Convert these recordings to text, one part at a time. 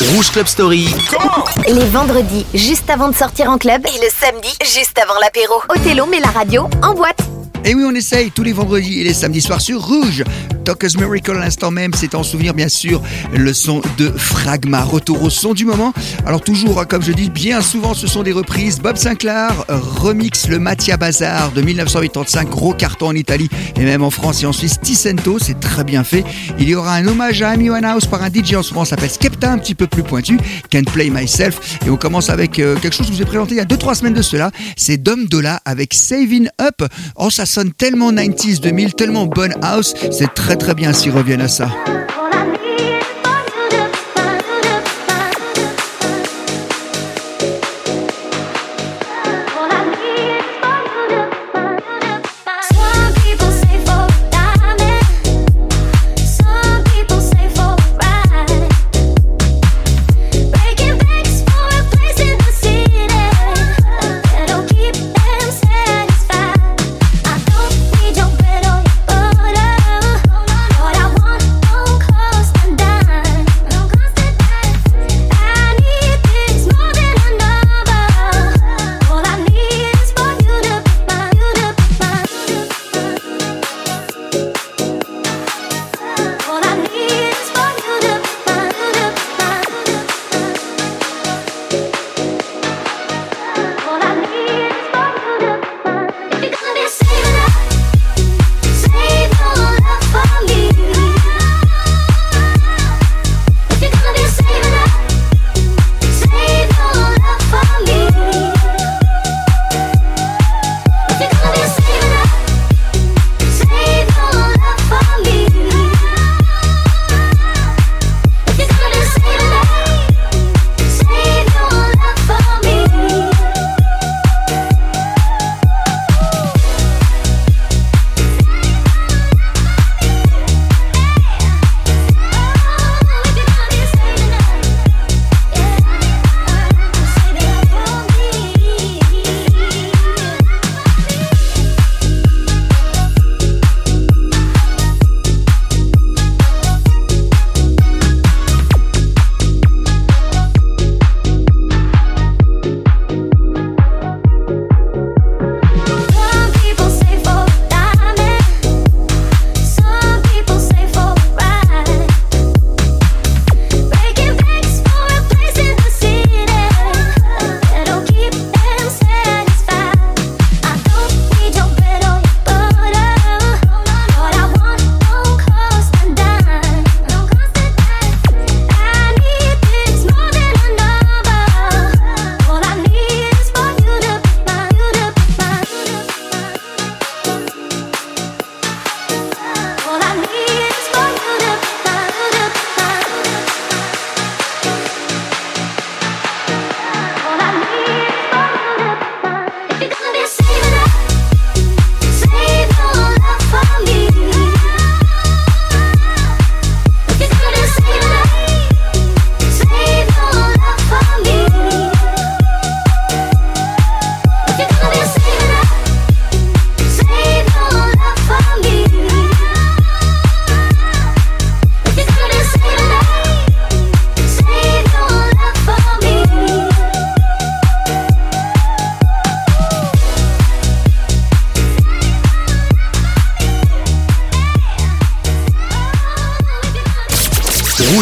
Rouge Club Story. Les vendredis, juste avant de sortir en club. Et le samedi, juste avant l'apéro. Othello met la radio en boîte. Et oui, on essaye tous les vendredis et les samedis soirs sur Rouge. Talker's Miracle à l'instant même, c'est en souvenir bien sûr le son de Fragma. Retour au son du moment. Alors toujours, hein, comme je dis bien souvent, ce sont des reprises. Bob Sinclair remix le Mattia Bazar de 1985, gros carton en Italie et même en France et en Suisse. Ticento, c'est très bien fait. Il y aura un hommage à Amy Winehouse par un DJ en ce moment, s'appelle Skepta, un petit peu plus pointu. Can't Play Myself. Et on commence avec euh, quelque chose que je vous ai présenté il y a 2-3 semaines de cela. C'est Dom Dola avec Saving Up. Oh, ça sonne tellement 90s, 2000, tellement bonne house. C'est très très bien s'ils reviennent à ça.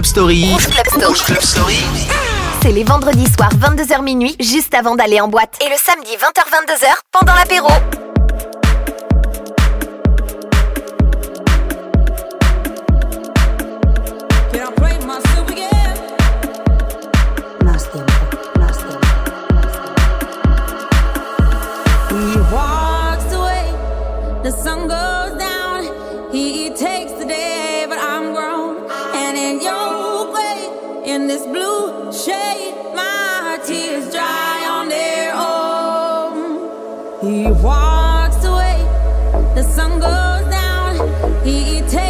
Club Story. Rouge Club Story. Rouge Club Story. C'est les vendredis soirs 22h minuit, juste avant d'aller en boîte. Et le samedi 20h-22h, pendant l'apéro. He walks away, the sun goes down. He takes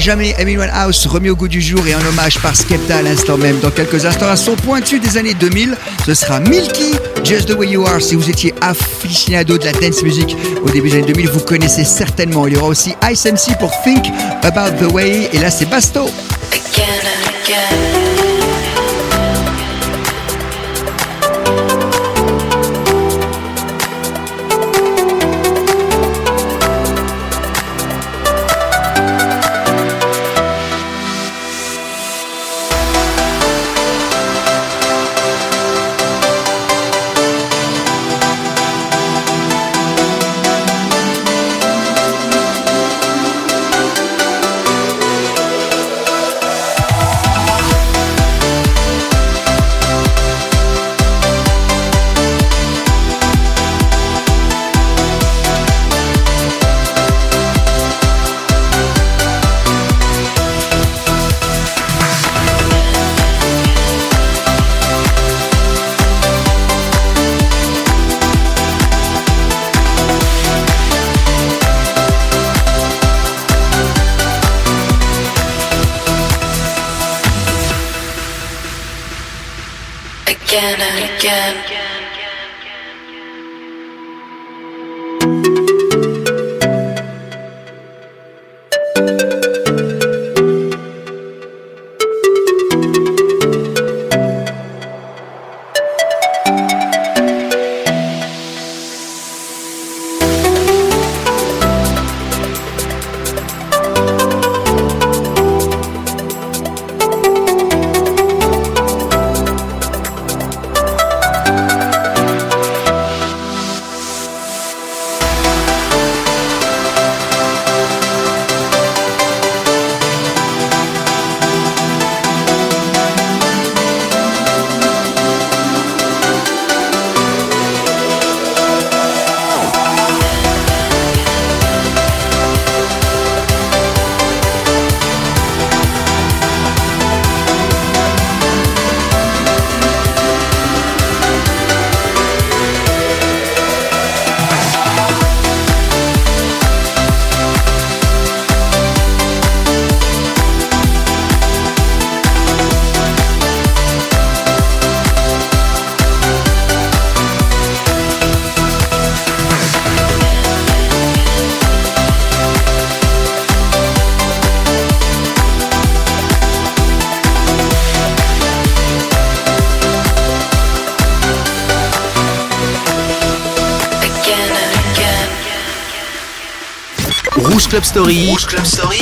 jamais, Amy House remis au goût du jour et en hommage par Skepta à l'instant même. Dans quelques instants, à son pointu des années 2000, ce sera Milky, Just the Way You Are. Si vous étiez aficionado de la dance music au début des années 2000, vous connaissez certainement. Il y aura aussi Ice MC pour Think About the Way. Et là, c'est Basto. again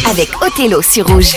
Avec Othello sur Rouge.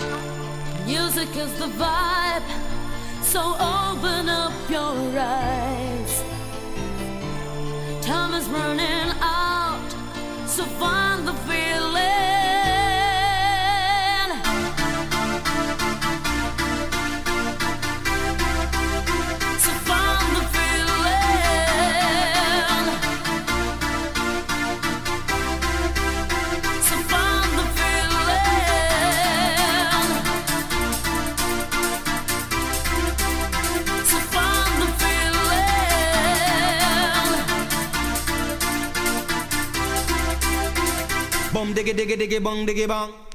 diggy diggy diggy bong diggy bong.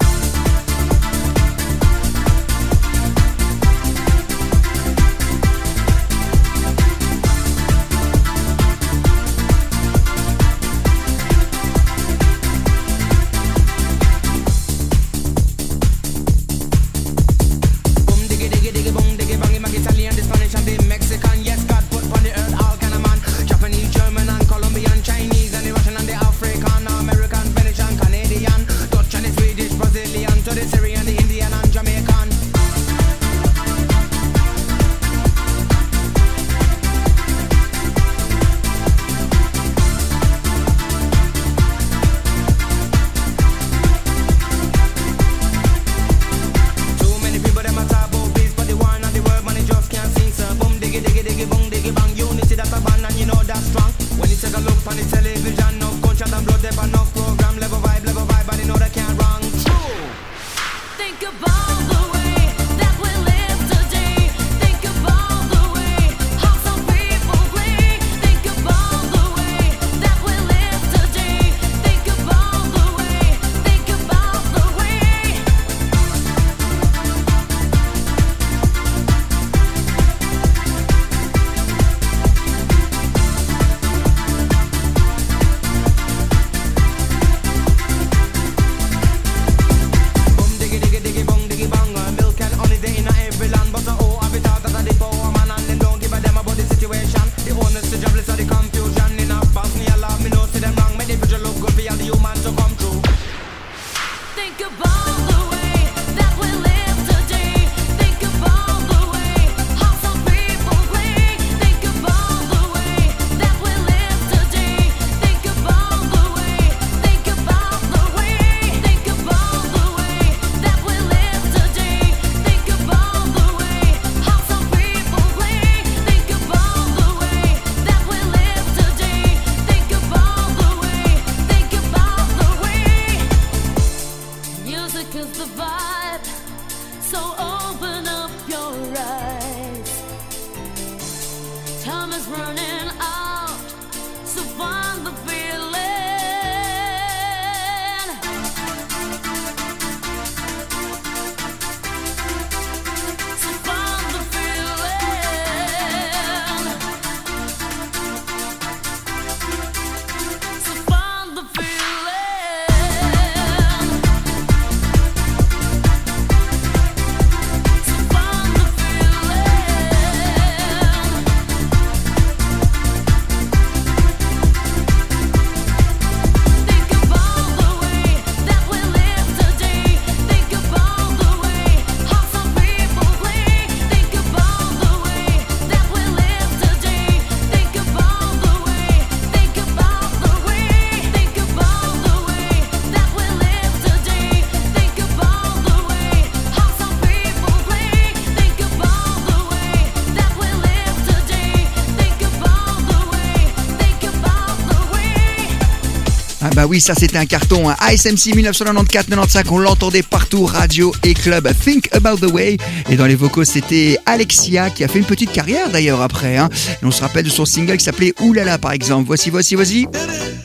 Bah oui, ça c'était un carton. Hein. ASMC 1994-95, on l'entendait partout, radio et club. Think About the Way. Et dans les vocaux, c'était Alexia qui a fait une petite carrière d'ailleurs après. Hein. Et on se rappelle de son single qui s'appelait Oulala par exemple. Voici, voici, voici.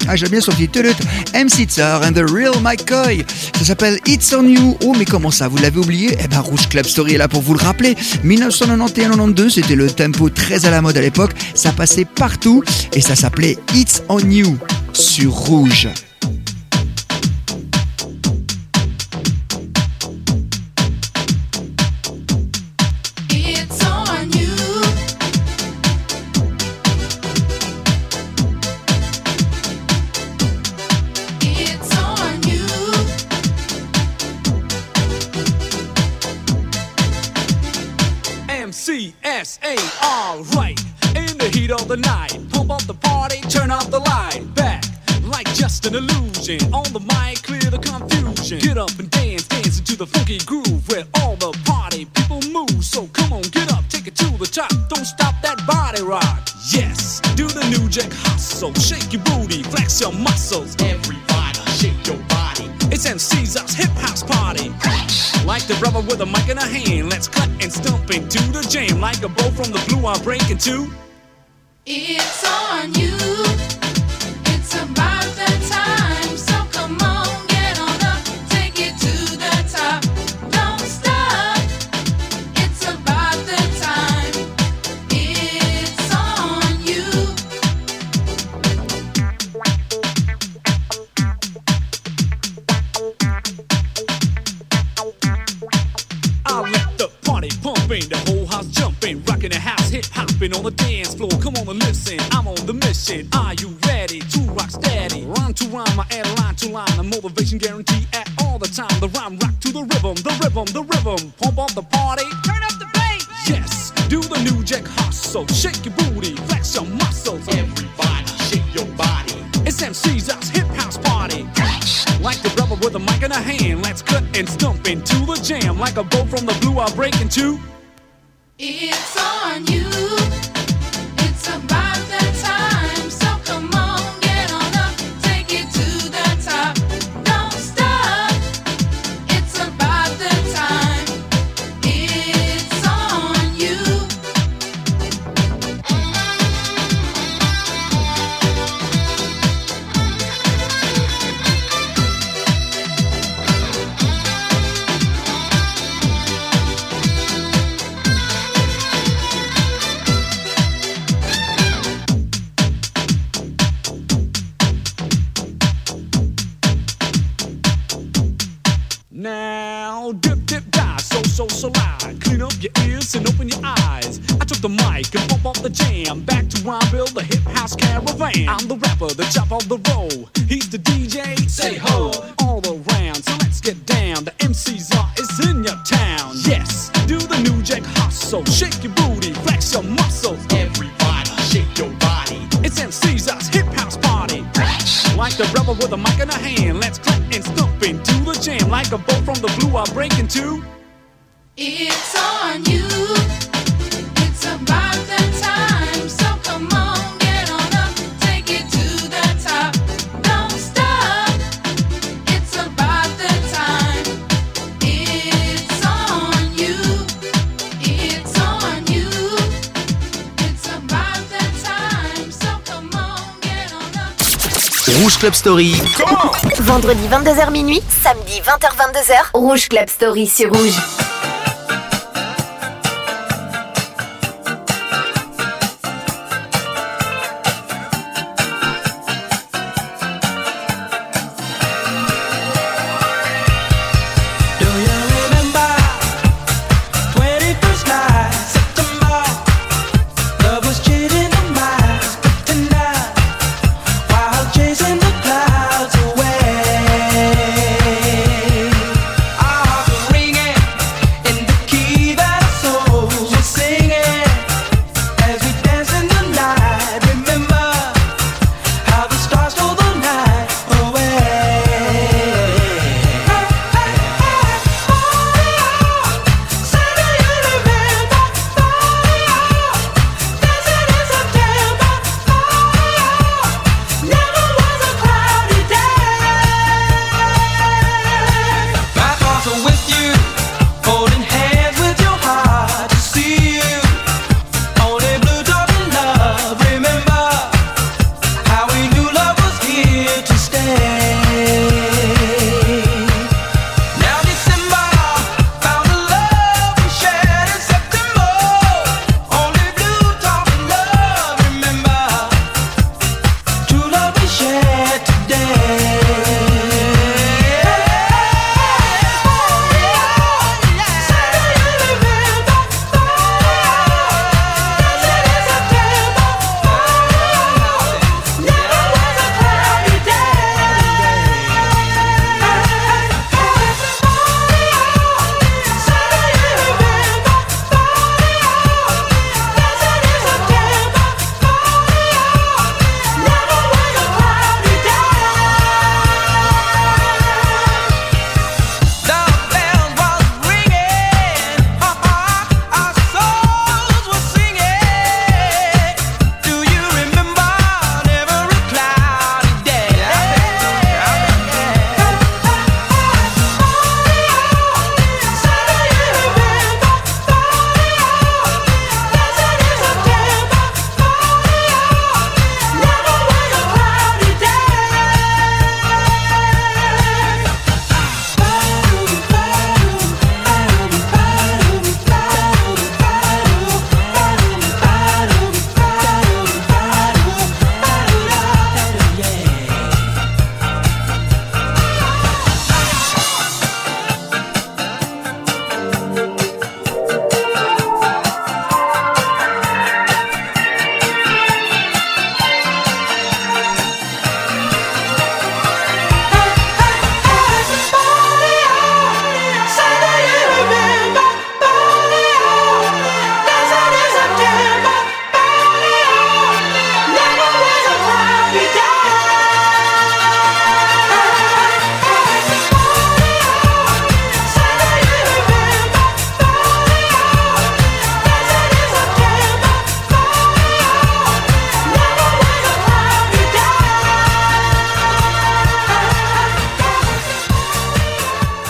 Ah, j'aime bien son petit tulut. MC Tsar and the Real McCoy. Ça s'appelle It's on You. Oh, mais comment ça Vous l'avez oublié? Eh ben, Rouge Club Story est là pour vous le rappeler. 1991-92, c'était le tempo très à la mode à l'époque. Ça passait partout et ça s'appelait It's on You sur Rouge. It's on you. It's on you. MCSA, alright. In the heat of the night, just an illusion. On the mic, clear the confusion. Get up and dance, dance into the funky groove where all the party people move. So come on, get up, take it to the top. Don't stop that body rock. Yes, do the new jack hustle. Shake your booty, flex your muscles. Everybody, shake your body. It's MC's hip house party. Like the brother with a mic in a hand, let's cut and stump into the jam. Like a bow from the blue, I'm breaking two. It's on you. It's about the whole house jumping, rocking the house, hip hopping on the dance floor. Come on and listen, I'm on the mission. Are you ready to rock steady? Rhyme to rhyme, I add line to line, a motivation guarantee at all the time. The rhyme rock to the rhythm, the rhythm, the rhythm. Pump up the party, turn up the bass. Yes, do the new jack hustle, shake your booty, flex your muscles. Everybody, shake your body. It's MC's us hip house party. Like the brother with a mic in a hand, let's cut and stump into the jam. Like a bow from the blue, I'll break into. It's on you. I'm the rapper, the top of the roll. Rouge Club Story. Vendredi 22h minuit, samedi 20h22h, Rouge Club Story sur Rouge.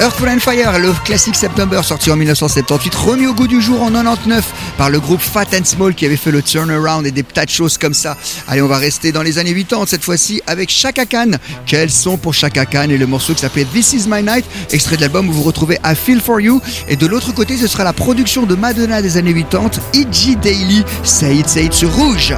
Earth, Full and Fire, le classique September sorti en 1978, remis au goût du jour en 99 par le groupe Fat and Small qui avait fait le turnaround et des tas de choses comme ça. Allez, on va rester dans les années 80 cette fois-ci avec Chaka Khan. Quels sont pour Chaka Khan et le morceau qui s'appelait This Is My Night, extrait de l'album où vous retrouvez I Feel For You. Et de l'autre côté, ce sera la production de Madonna des années 80, E.G. Daily, Say It, Say It Rouge.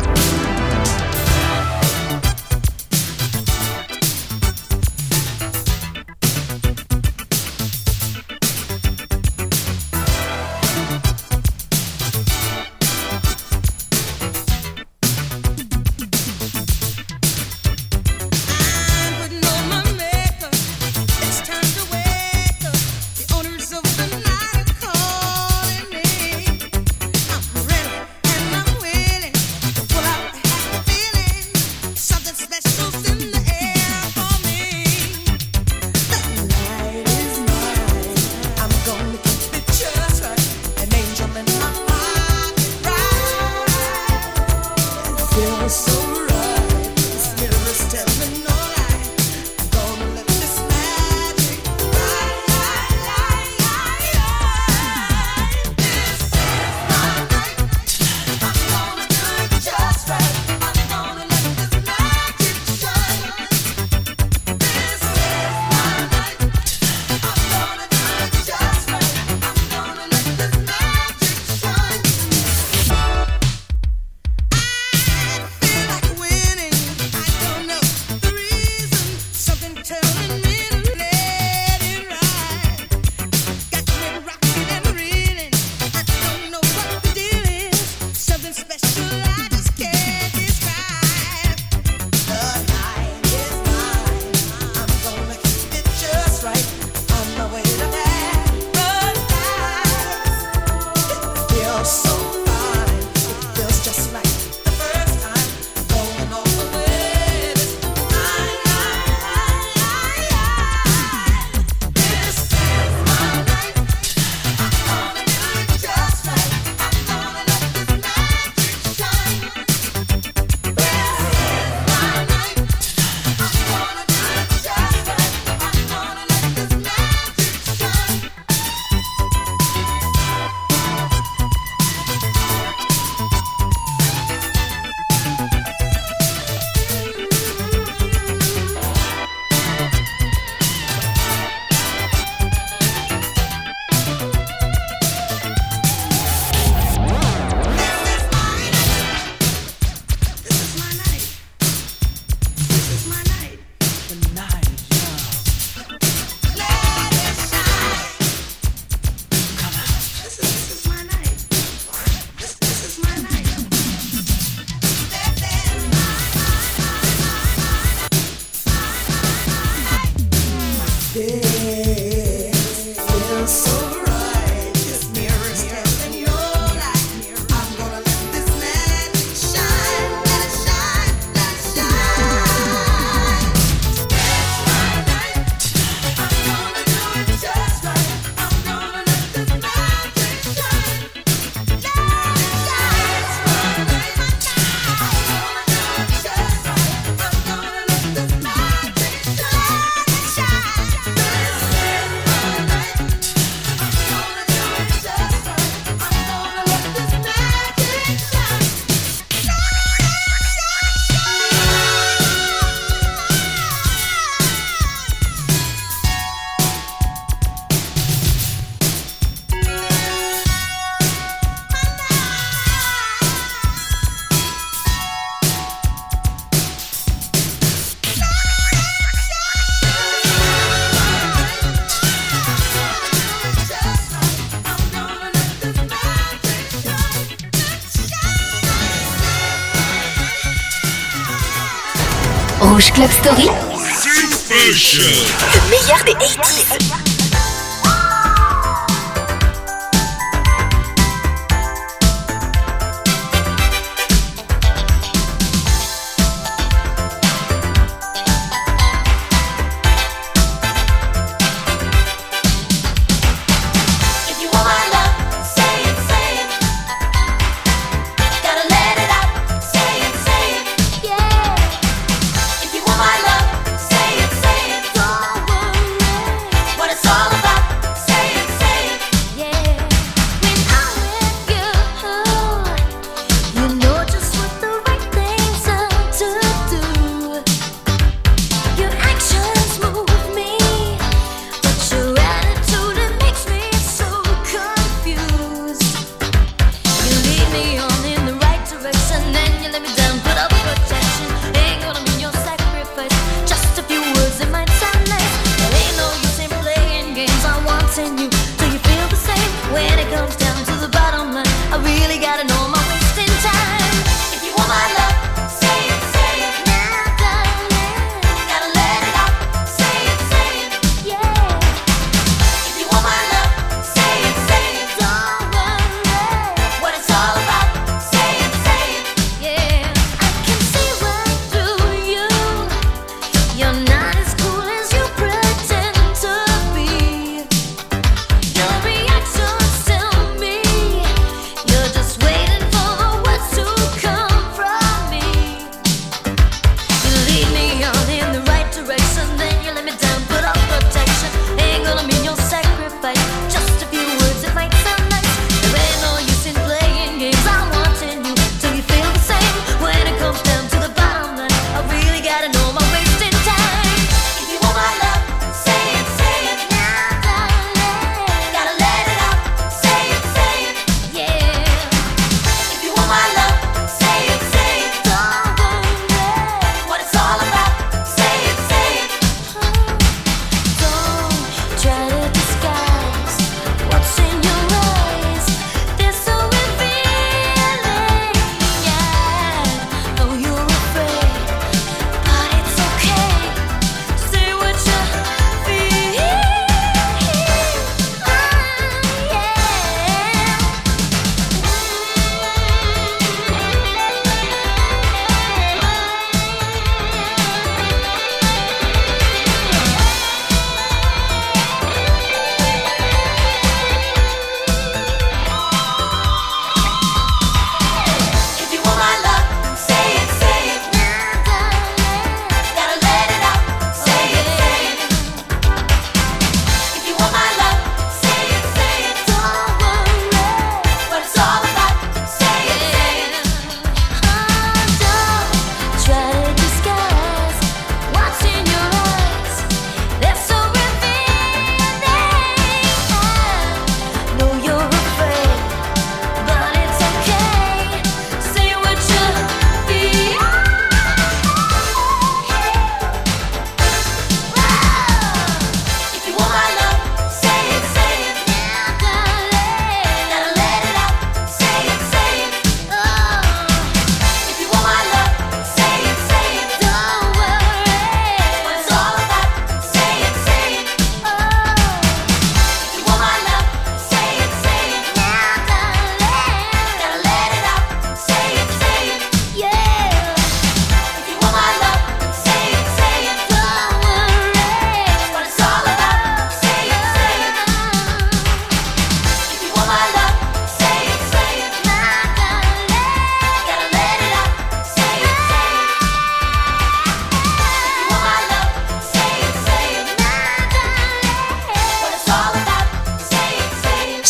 Le meilleur des 80s.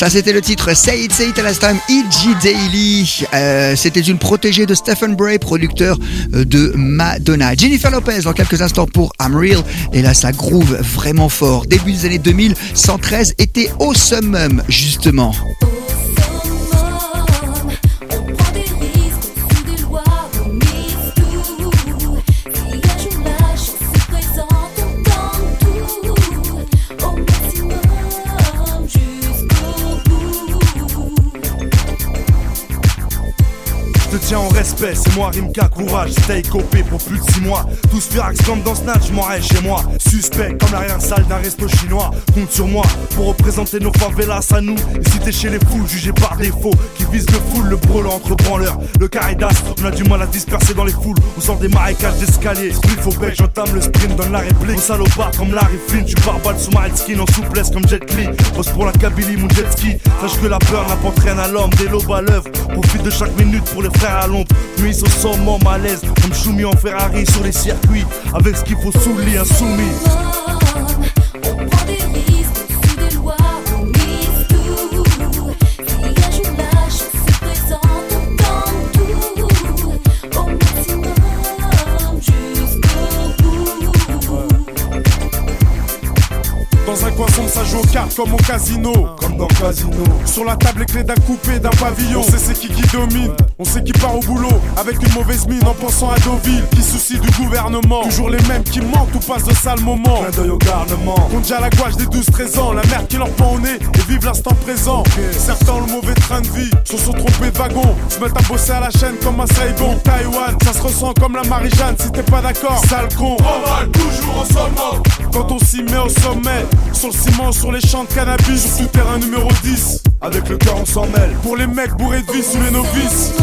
Ça, c'était le titre Say It, Say It à la time, E.G. Daily. Euh, c'était une protégée de Stephen Bray, producteur euh, de Madonna. Jennifer Lopez, dans quelques instants pour I'm Real. Et là, ça groove vraiment fort. Début des années 2000, 113 était au summum, justement. te tiens en respect, c'est moi Rimka, courage, stay copé pour plus de 6 mois. Tous furax comme dans Snatch, m'en chez moi. Suspect comme l'arrière salle d'un resto chinois. Compte sur moi pour représenter nos favelas à nous. Et si t'es chez les fous, jugé par défaut, qui vise le foule, le brûlant entre branleurs. Le carré d'astre, on a du mal à disperser dans les foules. On sort des marécages d'escalier. Split faut bec, j'entame le sprint, donne la réplique. Au salopard comme Larry Flynn, tu barbales sous ma skin en souplesse comme Jet Li. Bosse pour la Kabylie, mon jet ski. Sache que la peur n'apporte rien à l'homme, des lobes à l'œuvre. Profite de chaque minute pour les frères à l'ombre. Nuit au sommet, malaise, comme Choumi en Ferrari sur les circuits. Avec ce qu'il faut sous le lit, insoumis. Ça joue aux cartes comme au casino. Comme dans Casino. Sur la table, les clés d'un coupé, d'un pavillon. On sait c'est qui qui domine. On sait qui part au boulot avec une mauvaise mine en pensant à Deauville. Qui soucie du gouvernement. Toujours les mêmes qui mentent ou passent de sales moments. Clin d'œil au garnement. Compte déjà la gouache des 12-13 ans. La merde qui leur pend au nez et vivent l'instant présent. Certains ont le mauvais train de vie. Se sont trompés de wagon. Se mettent à bosser à la chaîne comme un Saigon. Taïwan, ça se ressent comme la Marie-Jeanne. Si t'es pas d'accord, sale con. Travaille toujours en sommet. Quand on s'y met au sommet, sur le ciment, sur les champs de cannabis, sur tout terrain numéro 10. Avec le cœur, on s'en mêle. Pour les mecs bourrés de vie sous les novices.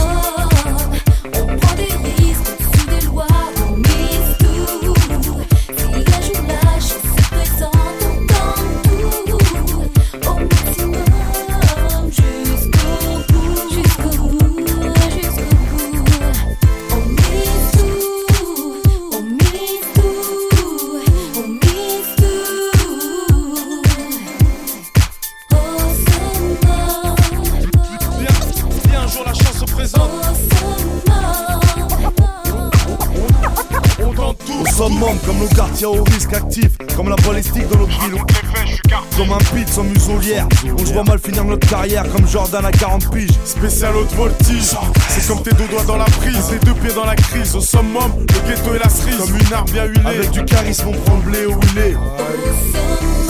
Au risque actif. Comme la balistique dans notre ville. Comme un pit sans muselière. On se voit mal finir notre carrière comme Jordan à 40 piges. spécial haute voltige. C'est comme tes deux doigts dans la prise, tes deux pieds dans la crise. Au summum, le ghetto et la cerise. Comme une arme bien huilée. Avec du charisme, on prend blé où il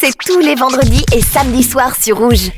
C'est tous les vendredis et samedis soirs sur Rouge.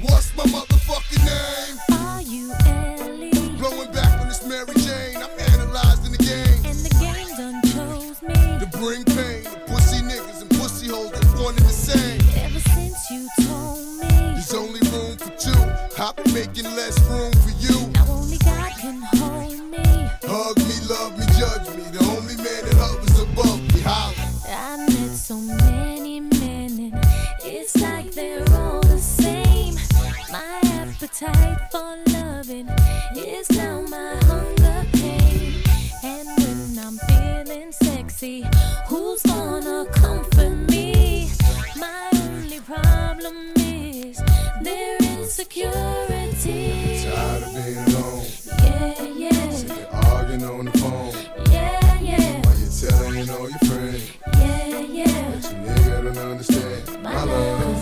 Their insecurity. Tired of being alone. Yeah, yeah, Sick of arguing on the phone. yeah, yeah, While you telling all your friends. yeah, yeah. But you nigga don't understand my love.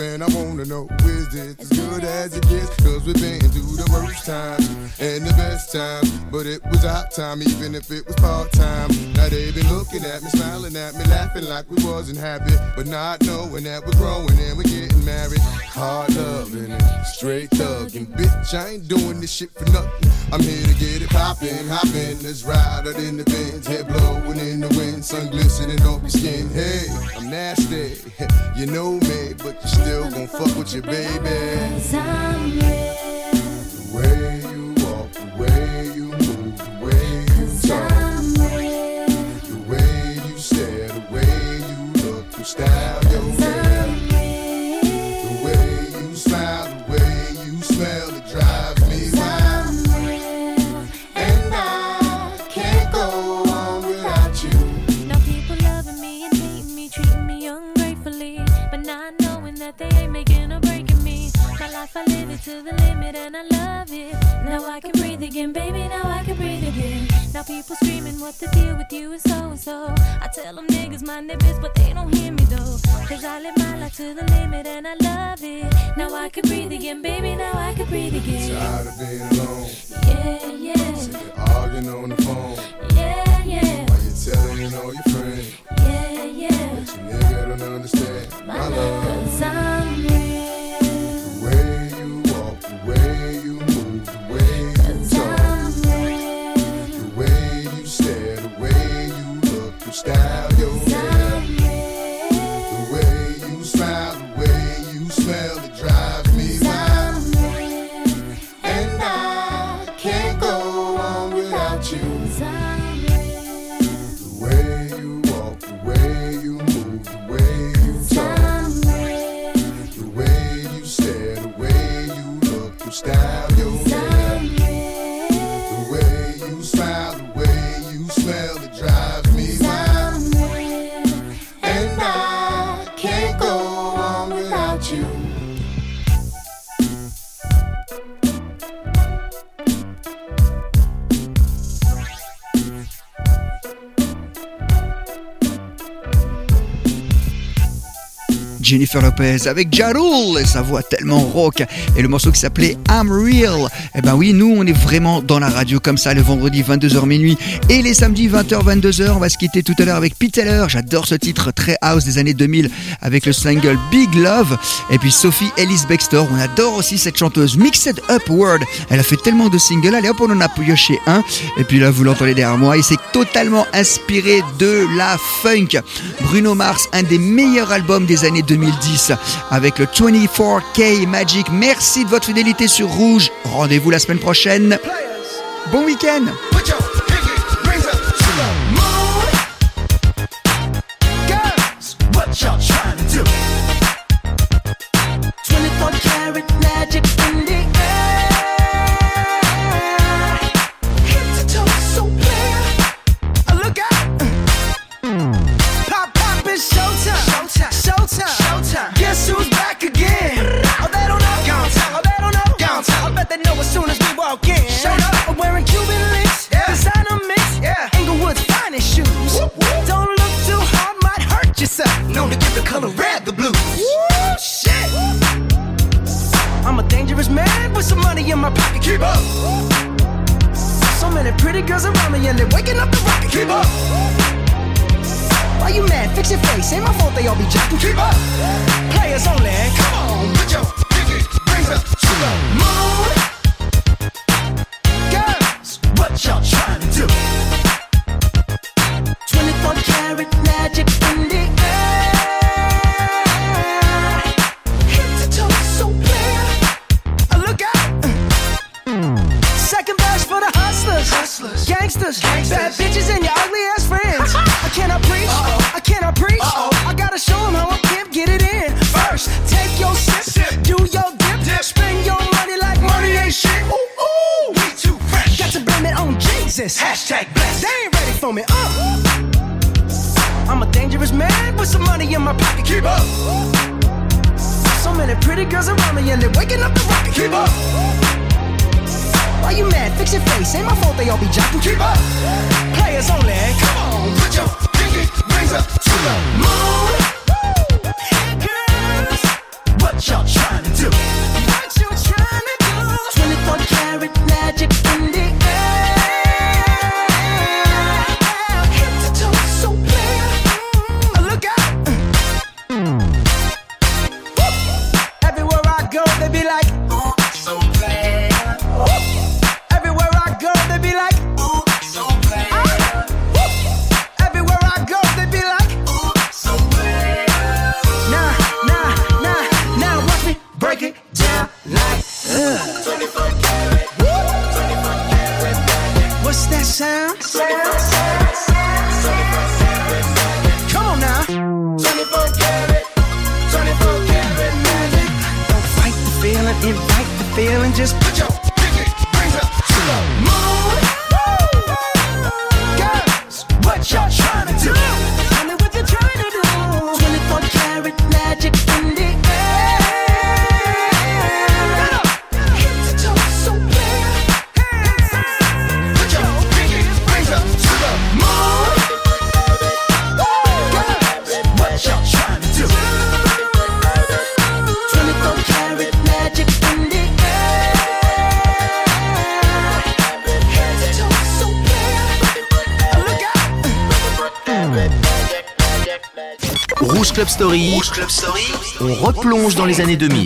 And I wanna know is this as good as it gets? Cause we've been through the worst times and the best times, but it was our time, even if it was part time. Now they been looking at me, smiling at me, laughing like we wasn't happy, but not knowing that we're growing and we're getting married. Hard loving straight thugging, bitch. I ain't doing this shit for nothing. I'm here to get it poppin', hoppin', let's ride out in the Benz, head blowin' in the wind, sun glistening on your skin. Hey, I'm nasty, you know me, but you still gon' fuck with your baby. Cause I'm real. The way what the deal with you is so and so. I tell them niggas mind their biz, but they don't hear me though. Cause I live my life to the limit and I love it. Now I can breathe again, baby, now I can breathe again. Tired of being alone. Yeah, yeah. Sick of arguing on the phone. Yeah, yeah. Why you telling all your friends? Yeah, yeah. But you nigga don't understand my, my love. Cause I'm real. Jennifer Lopez avec Jarul et sa voix tellement rock et le morceau qui s'appelait I'm Real. Eh ben oui, nous on est vraiment dans la radio comme ça le vendredi 22h minuit et les samedis 20h 22h. On va se quitter tout à l'heure avec Pete Teller. J'adore ce titre très house des années 2000 avec le single Big Love et puis Sophie Ellis Bextor. On adore aussi cette chanteuse Mixed Up World. Elle a fait tellement de singles. Allez hop, on en a pioché un et puis là vous l'entendez derrière moi. Il s'est totalement inspiré de la funk. Bruno Mars, un des meilleurs albums des années 2000 avec le 24K Magic. Merci de votre fidélité sur Rouge. Rendez-vous la semaine prochaine. Bon week-end années 2000.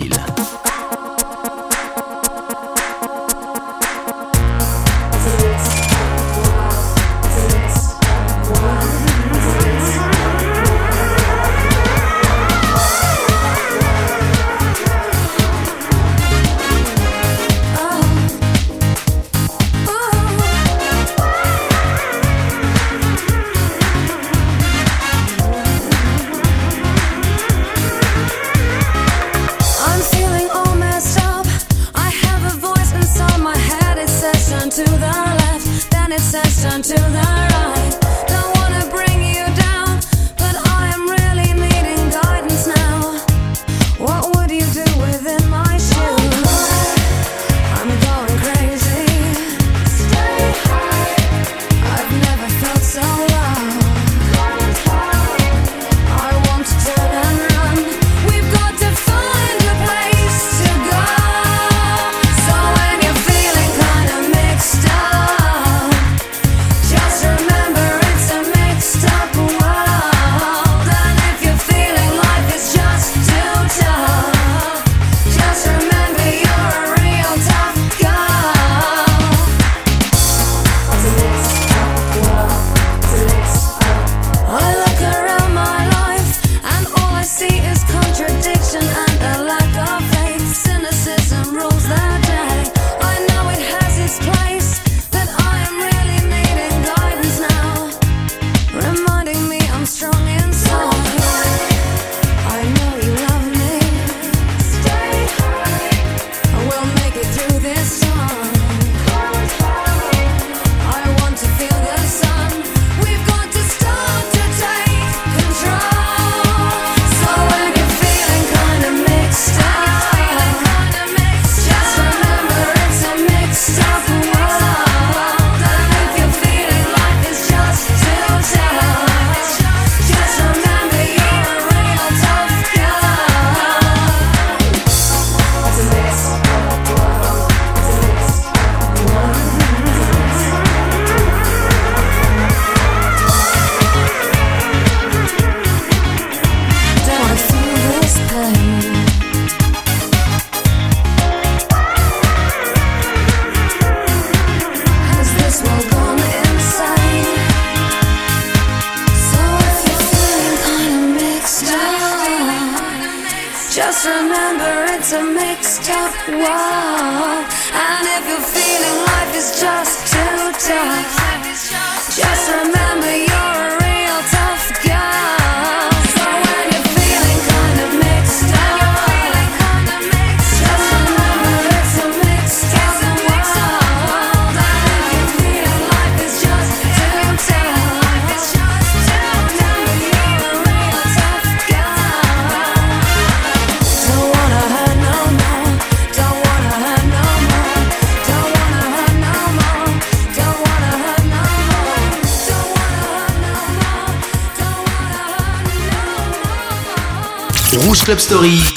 Club Story.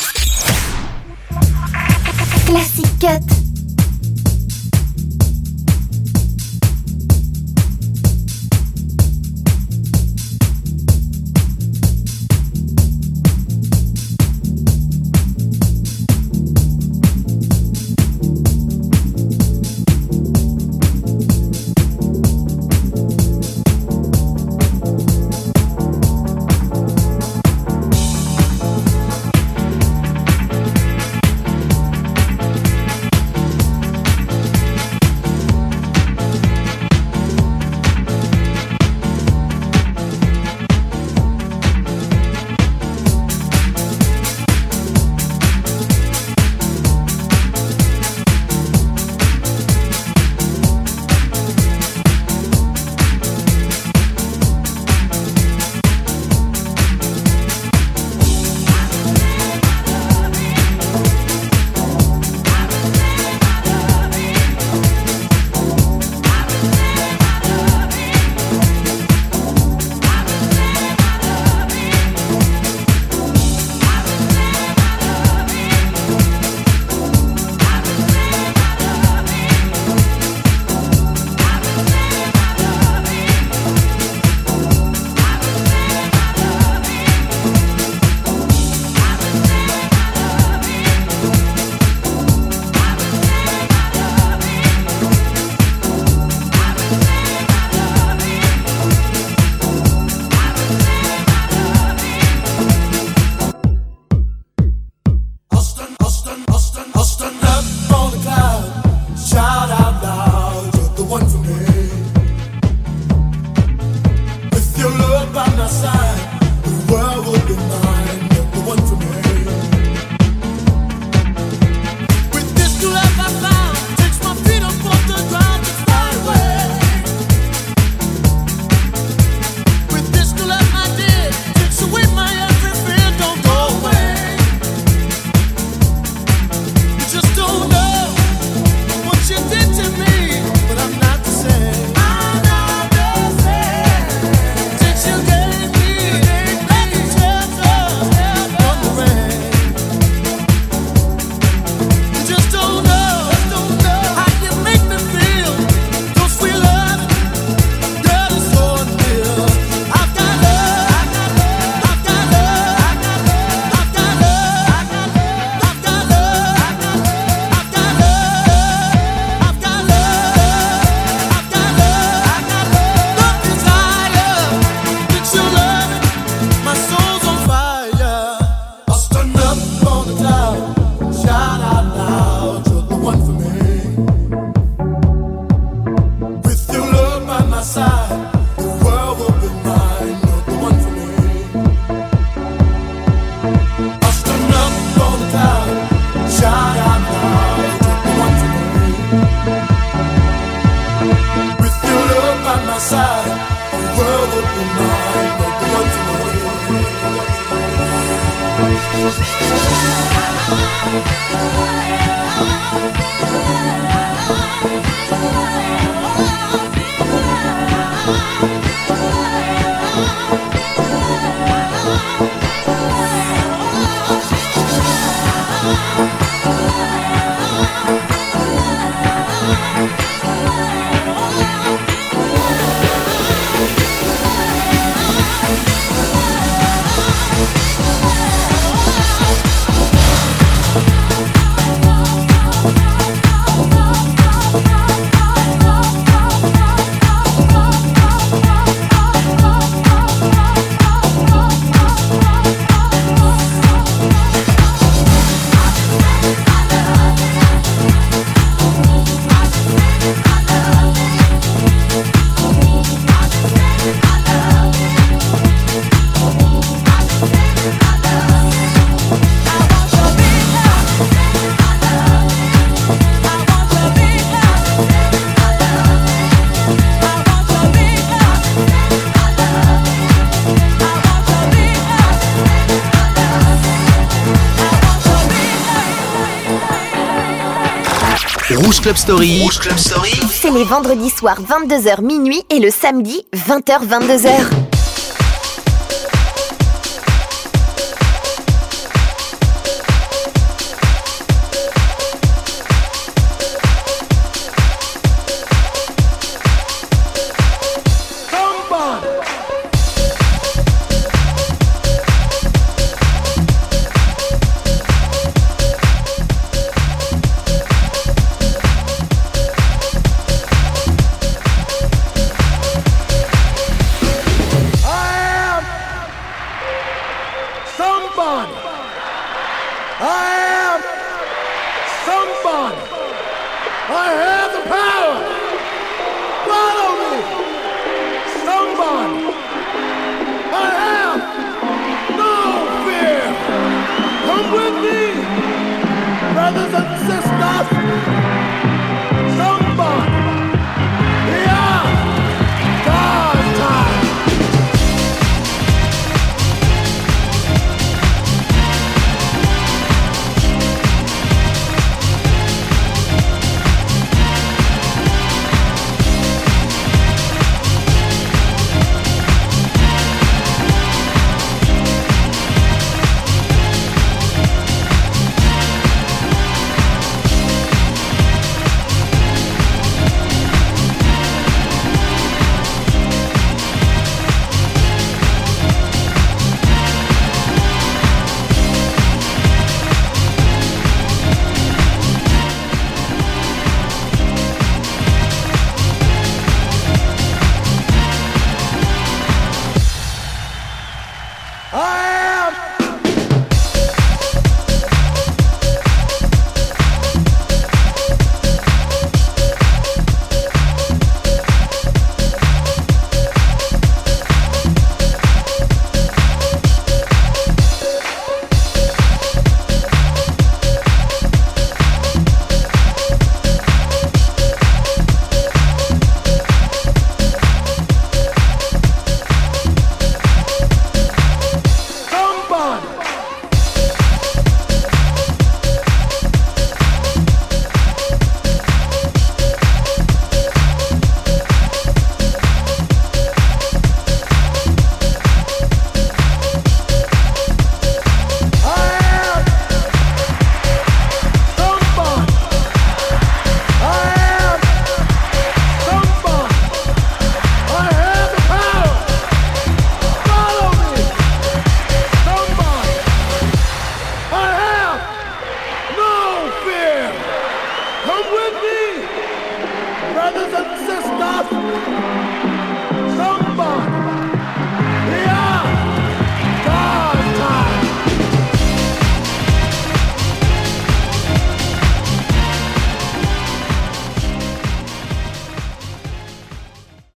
Club Story. Club Story. C'est les vendredis soirs 22h minuit et le samedi 20h 22h.